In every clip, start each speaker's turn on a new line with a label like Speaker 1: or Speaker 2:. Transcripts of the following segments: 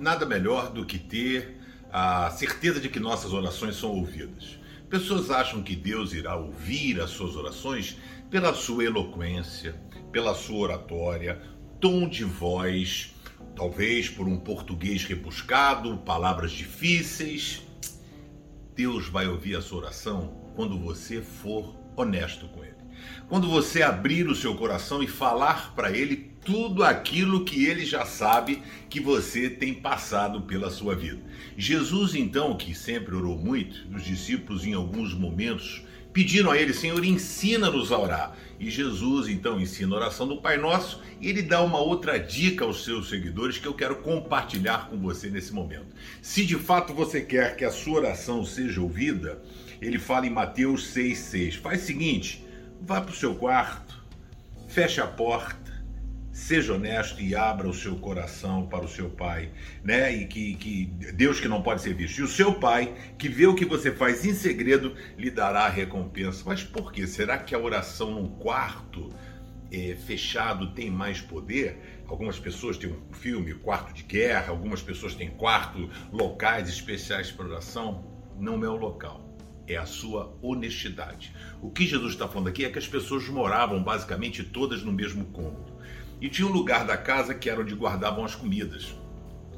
Speaker 1: nada melhor do que ter a certeza de que nossas orações são ouvidas. Pessoas acham que Deus irá ouvir as suas orações pela sua eloquência, pela sua oratória, tom de voz, talvez por um português rebuscado, palavras difíceis. Deus vai ouvir a sua oração quando você for honesto com Ele. Quando você abrir o seu coração e falar para Ele tudo aquilo que ele já sabe que você tem passado pela sua vida. Jesus, então, que sempre orou muito, os discípulos, em alguns momentos, pediram a ele: Senhor, ensina-nos a orar. E Jesus, então, ensina a oração do Pai Nosso e ele dá uma outra dica aos seus seguidores que eu quero compartilhar com você nesse momento. Se de fato você quer que a sua oração seja ouvida, ele fala em Mateus 6,6. Faz o seguinte: vá para o seu quarto, feche a porta seja honesto e abra o seu coração para o seu pai, né? E que, que Deus que não pode ser visto. E o seu pai, que vê o que você faz em segredo, lhe dará a recompensa. Mas por quê? Será que a oração num quarto é, fechado tem mais poder? Algumas pessoas têm um filme, quarto de guerra, algumas pessoas têm quarto, locais especiais para oração. Não é o local é a sua honestidade. O que Jesus está falando aqui é que as pessoas moravam basicamente todas no mesmo cômodo. E tinha um lugar da casa que era onde guardavam as comidas.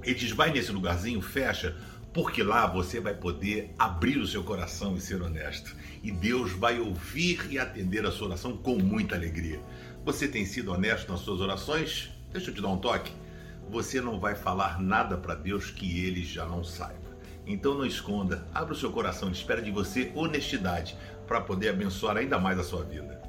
Speaker 1: Ele diz: vai nesse lugarzinho, fecha, porque lá você vai poder abrir o seu coração e ser honesto. E Deus vai ouvir e atender a sua oração com muita alegria. Você tem sido honesto nas suas orações? Deixa eu te dar um toque. Você não vai falar nada para Deus que ele já não saiba. Então não esconda, abra o seu coração, espera de você honestidade para poder abençoar ainda mais a sua vida.